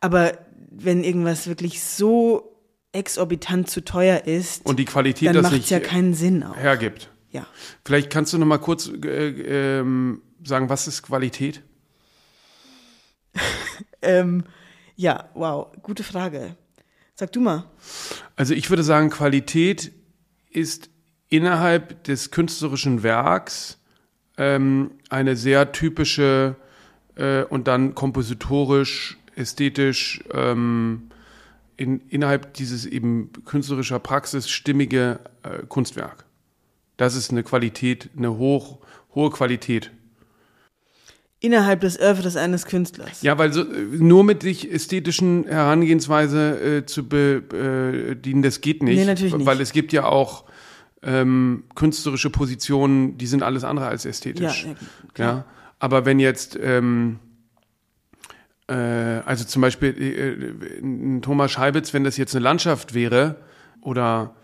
Aber wenn irgendwas wirklich so exorbitant zu teuer ist, Und die Qualität dann macht es ja keinen Sinn auch. hergibt. Ja. Vielleicht kannst du noch mal kurz äh, ähm, sagen, was ist Qualität? (laughs) Ähm, ja, wow, gute Frage. Sag du mal. Also ich würde sagen, Qualität ist innerhalb des künstlerischen Werks ähm, eine sehr typische äh, und dann kompositorisch, ästhetisch ähm, in, innerhalb dieses eben künstlerischer Praxis stimmige äh, Kunstwerk. Das ist eine Qualität, eine hoch, hohe Qualität. Innerhalb des Oeuvres eines Künstlers. Ja, weil so, äh, nur mit sich ästhetischen Herangehensweise äh, zu bedienen, das geht nicht. Nee, natürlich nicht. Weil es gibt ja auch ähm, künstlerische Positionen, die sind alles andere als ästhetisch. Ja, ja, Ja. Aber wenn jetzt ähm, äh, also zum Beispiel äh, ein Thomas Scheibitz, wenn das jetzt eine Landschaft wäre oder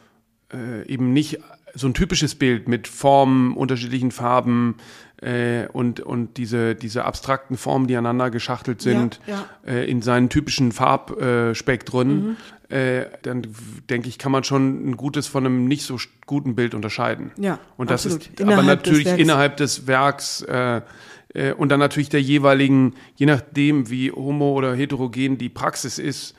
äh, eben nicht so ein typisches Bild mit Formen, unterschiedlichen Farben äh, und, und diese, diese abstrakten Formen, die aneinander geschachtelt sind, Ja, Äh, in seinen typischen Farbspektren, äh, dann denke ich, kann man schon ein gutes von einem nicht so guten Bild unterscheiden. Ja, und das absolut. ist aber Innerhalb des natürlich Werks. innerhalb des Werks äh, äh, und dann natürlich der jeweiligen, je nachdem, wie homo oder heterogen die Praxis ist.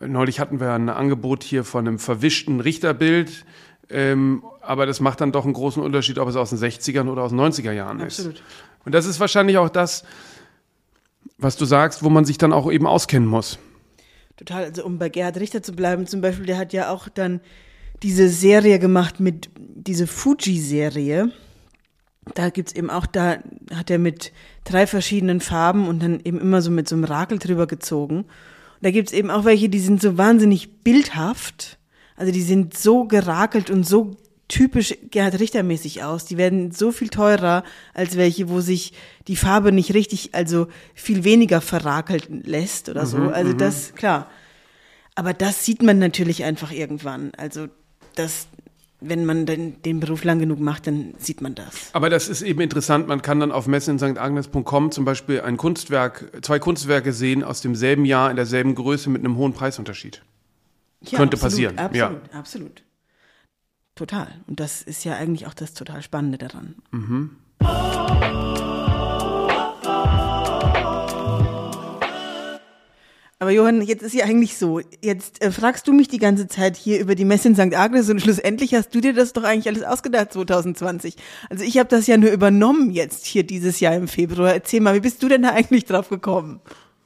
Neulich hatten wir ein Angebot hier von einem verwischten Richterbild, ähm, aber das macht dann doch einen großen Unterschied, ob es aus den 60ern oder aus den 90er Jahren Absolut. ist. Und das ist wahrscheinlich auch das, was du sagst, wo man sich dann auch eben auskennen muss. Total, also um bei Gerhard Richter zu bleiben, zum Beispiel, der hat ja auch dann diese Serie gemacht mit, diese Fuji-Serie. Da gibt's eben auch, da hat er mit drei verschiedenen Farben und dann eben immer so mit so einem Rakel drüber gezogen. Und da gibt's eben auch welche, die sind so wahnsinnig bildhaft. Also die sind so gerakelt und so typisch Gerhard Richter mäßig aus. Die werden so viel teurer als welche, wo sich die Farbe nicht richtig, also viel weniger verrakelt lässt oder so. Also das, klar. Aber das sieht man natürlich einfach irgendwann. Also das, wenn man den, den Beruf lang genug macht, dann sieht man das. Aber das ist eben interessant. Man kann dann auf messenstagnes.com zum Beispiel ein Kunstwerk, zwei Kunstwerke sehen aus demselben Jahr in derselben Größe mit einem hohen Preisunterschied. Ja, Könnte absolut, passieren, Absolut, absolut. Total. Und das ist ja eigentlich auch das total Spannende daran. Aber Johann, jetzt ist ja eigentlich so. Jetzt äh, fragst du mich die ganze Zeit hier über die Messe in St. Agnes und schlussendlich hast du dir das doch eigentlich alles ausgedacht 2020. Also ich habe das ja nur übernommen jetzt hier dieses Jahr im Februar. Erzähl mal, wie bist du denn da eigentlich drauf gekommen?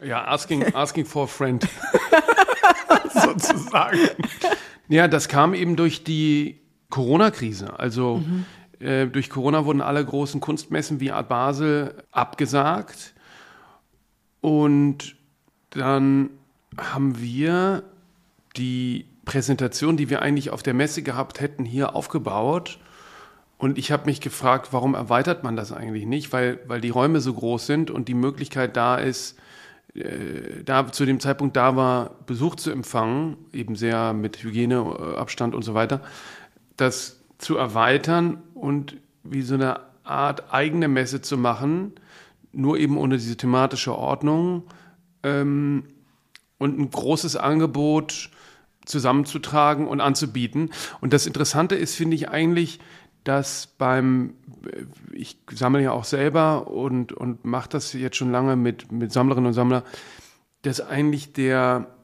Ja, asking, asking for a friend. (laughs) Sozusagen. Ja, das kam eben durch die Corona-Krise. Also äh, durch Corona wurden alle großen Kunstmessen wie Art Basel abgesagt. Und dann haben wir die Präsentation, die wir eigentlich auf der Messe gehabt hätten, hier aufgebaut. Und ich habe mich gefragt, warum erweitert man das eigentlich nicht? Weil, weil die Räume so groß sind und die Möglichkeit da ist, äh, da zu dem Zeitpunkt da war, Besuch zu empfangen, eben sehr mit Hygieneabstand und so weiter, das zu erweitern und wie so eine Art eigene Messe zu machen, nur eben ohne diese thematische Ordnung ähm, und ein großes Angebot zusammenzutragen und anzubieten. Und das Interessante ist, finde ich eigentlich, dass beim, ich sammle ja auch selber und, und mache das jetzt schon lange mit, mit Sammlerinnen und Sammlern, dass eigentlich der,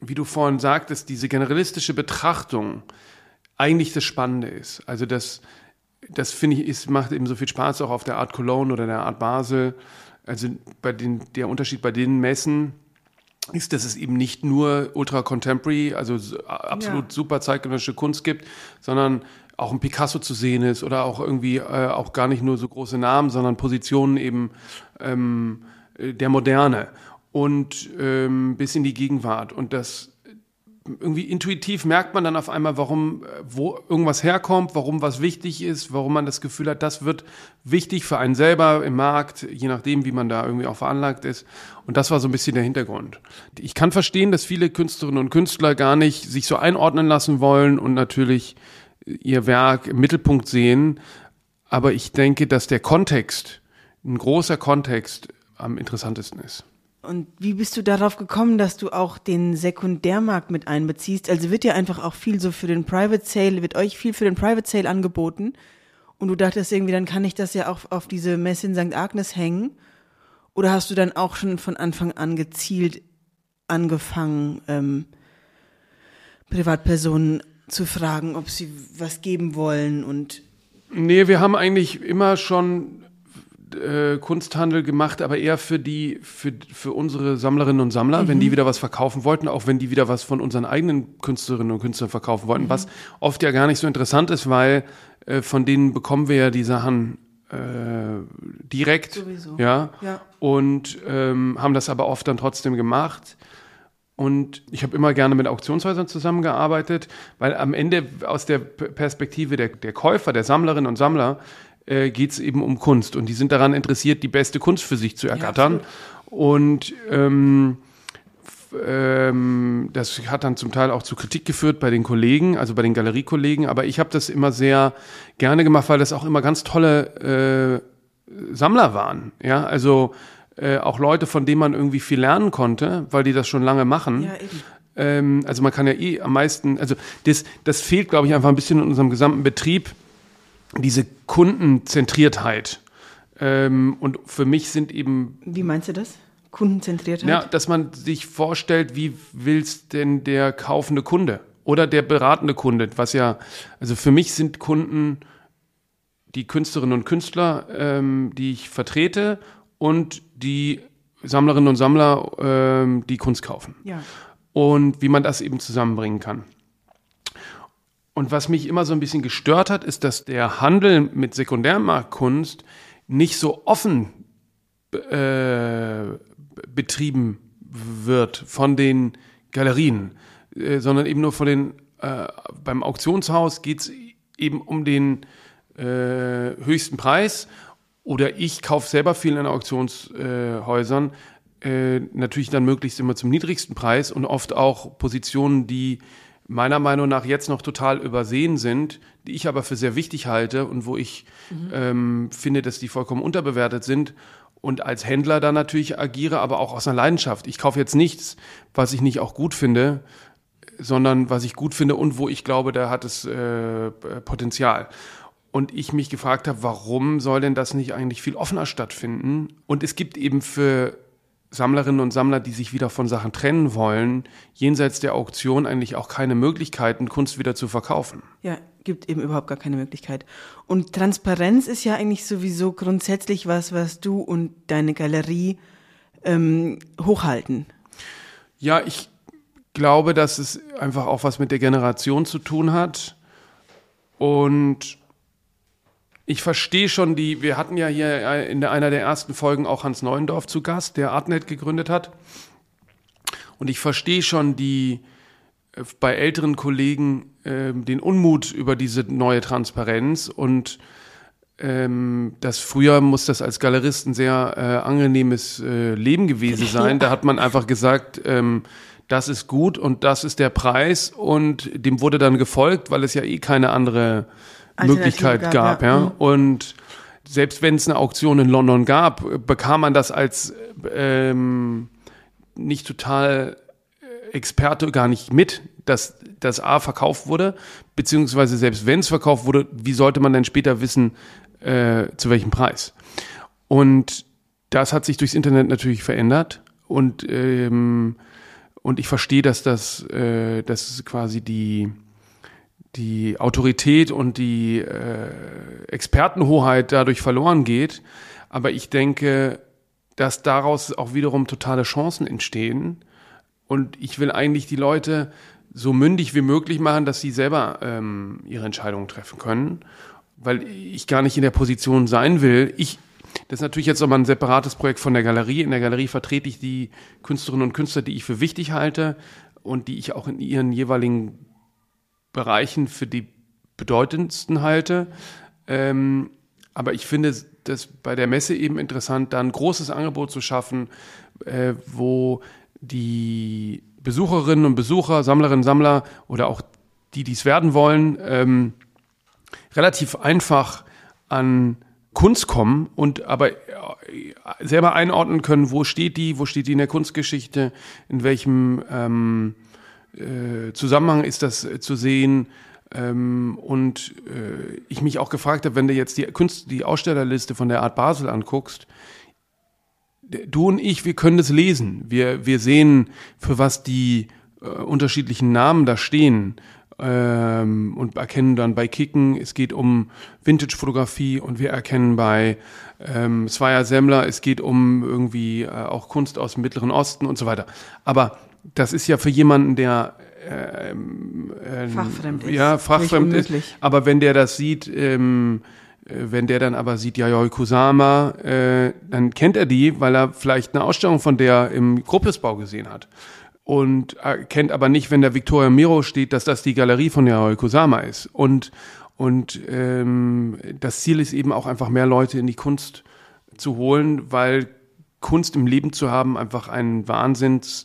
wie du vorhin sagtest, diese generalistische Betrachtung eigentlich das Spannende ist. Also das, das finde ich, ist, macht eben so viel Spaß auch auf der Art Cologne oder der Art Basel. Also bei den, der Unterschied bei den Messen ist, dass es eben nicht nur ultra contemporary, also absolut ja. super zeitgenössische Kunst gibt, sondern auch ein Picasso zu sehen ist oder auch irgendwie äh, auch gar nicht nur so große Namen, sondern Positionen eben ähm, der Moderne und ähm, bis in die Gegenwart. Und das irgendwie intuitiv merkt man dann auf einmal, warum, wo irgendwas herkommt, warum was wichtig ist, warum man das Gefühl hat, das wird wichtig für einen selber im Markt, je nachdem, wie man da irgendwie auch veranlagt ist. Und das war so ein bisschen der Hintergrund. Ich kann verstehen, dass viele Künstlerinnen und Künstler gar nicht sich so einordnen lassen wollen und natürlich ihr Werk im Mittelpunkt sehen. Aber ich denke, dass der Kontext, ein großer Kontext am interessantesten ist. Und wie bist du darauf gekommen, dass du auch den Sekundärmarkt mit einbeziehst? Also wird ja einfach auch viel so für den Private Sale, wird euch viel für den Private Sale angeboten. Und du dachtest irgendwie, dann kann ich das ja auch auf diese Messe in St. Agnes hängen. Oder hast du dann auch schon von Anfang an gezielt angefangen, ähm, Privatpersonen zu fragen, ob sie was geben wollen und Nee, wir haben eigentlich immer schon äh, Kunsthandel gemacht, aber eher für die, für, für unsere Sammlerinnen und Sammler, mhm. wenn die mhm. wieder was verkaufen wollten, auch wenn die wieder was von unseren eigenen Künstlerinnen und Künstlern verkaufen wollten, mhm. was oft ja gar nicht so interessant ist, weil äh, von denen bekommen wir ja die Sachen äh, direkt, Sowieso. ja, ja. und ähm, haben das aber oft dann trotzdem gemacht. Und ich habe immer gerne mit Auktionshäusern zusammengearbeitet, weil am Ende aus der Perspektive der, der Käufer, der Sammlerinnen und Sammler, äh, geht es eben um Kunst. Und die sind daran interessiert, die beste Kunst für sich zu ergattern. Ja, und ähm, ähm, das hat dann zum Teil auch zu Kritik geführt bei den Kollegen, also bei den Galeriekollegen. Aber ich habe das immer sehr gerne gemacht, weil das auch immer ganz tolle äh, Sammler waren. Ja, also äh, auch Leute, von denen man irgendwie viel lernen konnte, weil die das schon lange machen. Ja, eben. Ähm, also man kann ja eh am meisten, also das, das fehlt, glaube ich, einfach ein bisschen in unserem gesamten Betrieb, diese Kundenzentriertheit. Ähm, und für mich sind eben. Wie meinst du das? Kundenzentriertheit? Ja, dass man sich vorstellt, wie will's denn der kaufende Kunde oder der beratende Kunde, was ja, also für mich sind Kunden die Künstlerinnen und Künstler, ähm, die ich vertrete und die Sammlerinnen und Sammler, ähm, die Kunst kaufen. Ja. Und wie man das eben zusammenbringen kann. Und was mich immer so ein bisschen gestört hat, ist, dass der Handel mit Sekundärmarktkunst nicht so offen äh, betrieben wird von den Galerien, äh, sondern eben nur von den, äh, beim Auktionshaus geht es eben um den äh, höchsten Preis. Oder ich kaufe selber viel in Auktionshäusern, äh, natürlich dann möglichst immer zum niedrigsten Preis und oft auch Positionen, die meiner Meinung nach jetzt noch total übersehen sind, die ich aber für sehr wichtig halte und wo ich mhm. ähm, finde, dass die vollkommen unterbewertet sind und als Händler da natürlich agiere, aber auch aus einer Leidenschaft. Ich kaufe jetzt nichts, was ich nicht auch gut finde, sondern was ich gut finde und wo ich glaube, da hat es äh, Potenzial und ich mich gefragt habe, warum soll denn das nicht eigentlich viel offener stattfinden? Und es gibt eben für Sammlerinnen und Sammler, die sich wieder von Sachen trennen wollen, jenseits der Auktion eigentlich auch keine Möglichkeiten, Kunst wieder zu verkaufen. Ja, gibt eben überhaupt gar keine Möglichkeit. Und Transparenz ist ja eigentlich sowieso grundsätzlich was, was du und deine Galerie ähm, hochhalten. Ja, ich glaube, dass es einfach auch was mit der Generation zu tun hat. Und ich verstehe schon die, wir hatten ja hier äh, in einer der ersten Folgen auch Hans Neuendorf zu Gast, der Artnet gegründet hat. Und ich verstehe schon die, äh, bei älteren Kollegen äh, den Unmut über diese neue Transparenz und ähm, das früher muss das als Galerist ein sehr äh, angenehmes äh, Leben gewesen (laughs) sein. Da hat man einfach gesagt, ähm, das ist gut und das ist der Preis und dem wurde dann gefolgt, weil es ja eh keine andere Möglichkeit gab, ja. Mhm. Und selbst wenn es eine Auktion in London gab, bekam man das als ähm, nicht total äh, Experte gar nicht mit, dass das A verkauft wurde, beziehungsweise selbst wenn es verkauft wurde, wie sollte man denn später wissen, äh, zu welchem Preis? Und das hat sich durchs Internet natürlich verändert und ähm, und ich verstehe, dass das, äh, dass quasi die die Autorität und die äh, Expertenhoheit dadurch verloren geht. Aber ich denke, dass daraus auch wiederum totale Chancen entstehen. Und ich will eigentlich die Leute so mündig wie möglich machen, dass sie selber ähm, ihre Entscheidungen treffen können. Weil ich gar nicht in der Position sein will. Ich, das ist natürlich jetzt nochmal ein separates Projekt von der Galerie. In der Galerie vertrete ich die Künstlerinnen und Künstler, die ich für wichtig halte und die ich auch in ihren jeweiligen Bereichen für die bedeutendsten halte. Ähm, aber ich finde das bei der Messe eben interessant, da ein großes Angebot zu schaffen, äh, wo die Besucherinnen und Besucher, Sammlerinnen, Sammler oder auch die, die es werden wollen, ähm, relativ einfach an Kunst kommen und aber äh, selber einordnen können, wo steht die, wo steht die in der Kunstgeschichte, in welchem ähm, äh, Zusammenhang ist das äh, zu sehen. Ähm, und äh, ich mich auch gefragt habe, wenn du jetzt die Kunst, die Ausstellerliste von der Art Basel anguckst, du und ich, wir können das lesen. Wir, wir sehen, für was die äh, unterschiedlichen Namen da stehen ähm, und erkennen dann bei Kicken, es geht um Vintage-Fotografie und wir erkennen bei ähm, Zweier Semmler, es geht um irgendwie äh, auch Kunst aus dem Mittleren Osten und so weiter. Aber das ist ja für jemanden, der ähm, äh, fachfremd ist. Ja, fachfremd ist. Aber wenn der das sieht, ähm, äh, wenn der dann aber sieht Yayoi Kusama, äh, dann kennt er die, weil er vielleicht eine Ausstellung von der im Gruppesbau gesehen hat und erkennt aber nicht, wenn der Victoria Miro steht, dass das die Galerie von Yayoi Kusama ist. Und, und ähm, das Ziel ist eben auch einfach mehr Leute in die Kunst zu holen, weil Kunst im Leben zu haben einfach ein wahnsinns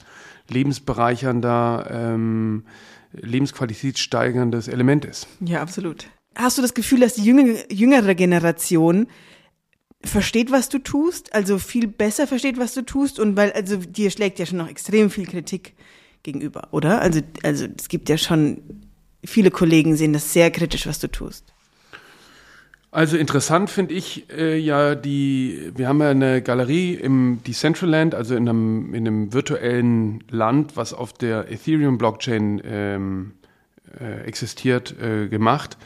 lebensbereichernder, ähm, Lebensqualität steigerndes Element ist. Ja, absolut. Hast du das Gefühl, dass die jüngere, jüngere Generation versteht, was du tust, also viel besser versteht, was du tust und weil, also dir schlägt ja schon noch extrem viel Kritik gegenüber, oder? Also, also es gibt ja schon, viele Kollegen sehen das sehr kritisch, was du tust. Also interessant finde ich äh, ja die, wir haben ja eine Galerie im Decentraland, also in einem, in einem virtuellen Land, was auf der Ethereum-Blockchain ähm, äh, existiert, äh, gemacht.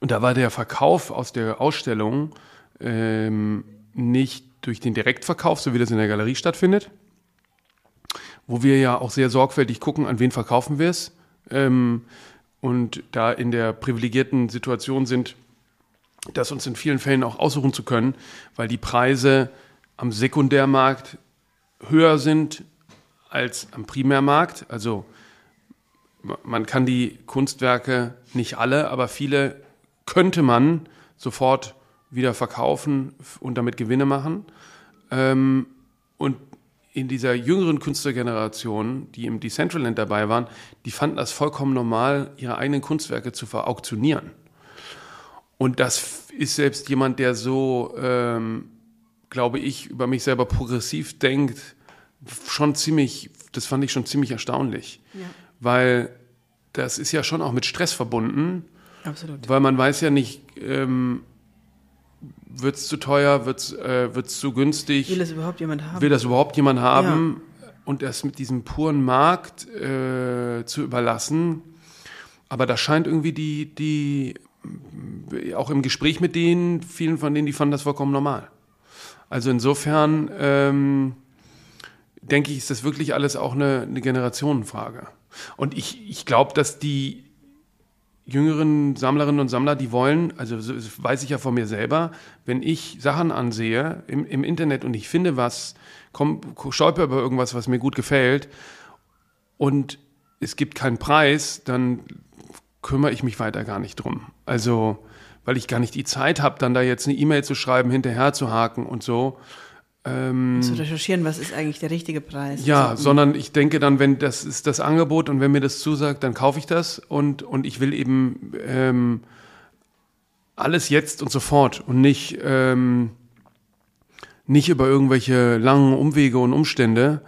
Und da war der Verkauf aus der Ausstellung ähm, nicht durch den Direktverkauf, so wie das in der Galerie stattfindet, wo wir ja auch sehr sorgfältig gucken, an wen verkaufen wir es. Ähm, und da in der privilegierten Situation sind, das uns in vielen Fällen auch aussuchen zu können, weil die Preise am Sekundärmarkt höher sind als am Primärmarkt. Also man kann die Kunstwerke nicht alle, aber viele könnte man sofort wieder verkaufen und damit Gewinne machen. Ähm, und in dieser jüngeren Künstlergeneration, die im Decentraland dabei waren, die fanden das vollkommen normal, ihre eigenen Kunstwerke zu verauktionieren. Und das ist selbst jemand, der so, ähm, glaube ich, über mich selber progressiv denkt, schon ziemlich, das fand ich schon ziemlich erstaunlich. Ja. Weil das ist ja schon auch mit Stress verbunden. Absolut. Weil man weiß ja nicht, ähm, wird es zu teuer, wird es äh, zu günstig. Will das überhaupt jemand haben? Will das überhaupt jemand haben? Ja. Und das mit diesem puren Markt äh, zu überlassen. Aber da scheint irgendwie die, die auch im Gespräch mit denen, vielen von denen, die fanden das vollkommen normal. Also insofern ähm, denke ich, ist das wirklich alles auch eine, eine Generationenfrage. Und ich, ich glaube, dass die jüngeren Sammlerinnen und Sammler, die wollen, also das weiß ich ja von mir selber, wenn ich Sachen ansehe im, im Internet und ich finde was, komm, stolper über irgendwas, was mir gut gefällt und es gibt keinen Preis, dann kümmere ich mich weiter gar nicht drum. Also, weil ich gar nicht die Zeit habe, dann da jetzt eine E-Mail zu schreiben, hinterher zu haken und so. Ähm, zu recherchieren, was ist eigentlich der richtige Preis? Ja, also, sondern ich denke dann, wenn das ist das Angebot und wenn mir das zusagt, dann kaufe ich das und, und ich will eben ähm, alles jetzt und sofort und nicht, ähm, nicht über irgendwelche langen Umwege und Umstände.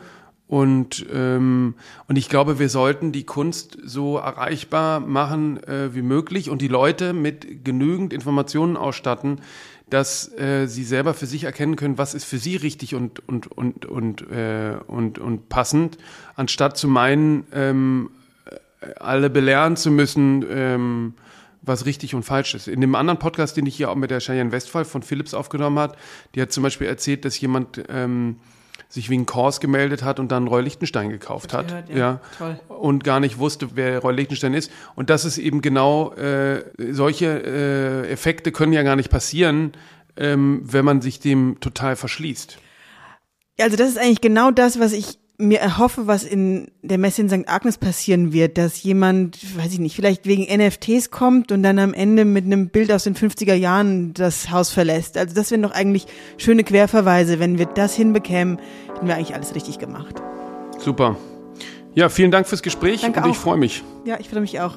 Und, ähm, und ich glaube, wir sollten die Kunst so erreichbar machen äh, wie möglich und die Leute mit genügend Informationen ausstatten, dass äh, sie selber für sich erkennen können, was ist für sie richtig und, und, und, und, äh, und, und passend, anstatt zu meinen, ähm, alle belehren zu müssen, ähm, was richtig und falsch ist. In dem anderen Podcast, den ich hier auch mit der Cheyenne Westphal von Philips aufgenommen hat, die hat zum Beispiel erzählt, dass jemand ähm, sich wegen Kors gemeldet hat und dann Roy Lichtenstein gekauft hat. Gehört, ja, ja. Und gar nicht wusste, wer Roy Lichtenstein ist. Und das ist eben genau, äh, solche äh, Effekte können ja gar nicht passieren, ähm, wenn man sich dem total verschließt. Also das ist eigentlich genau das, was ich mir erhoffe, was in der Messe in St. Agnes passieren wird, dass jemand, weiß ich nicht, vielleicht wegen NFTs kommt und dann am Ende mit einem Bild aus den 50er Jahren das Haus verlässt. Also das wären doch eigentlich schöne Querverweise. Wenn wir das hinbekämen, hätten wir eigentlich alles richtig gemacht. Super. Ja, vielen Dank fürs Gespräch Danke und auch. ich freue mich. Ja, ich freue mich auch.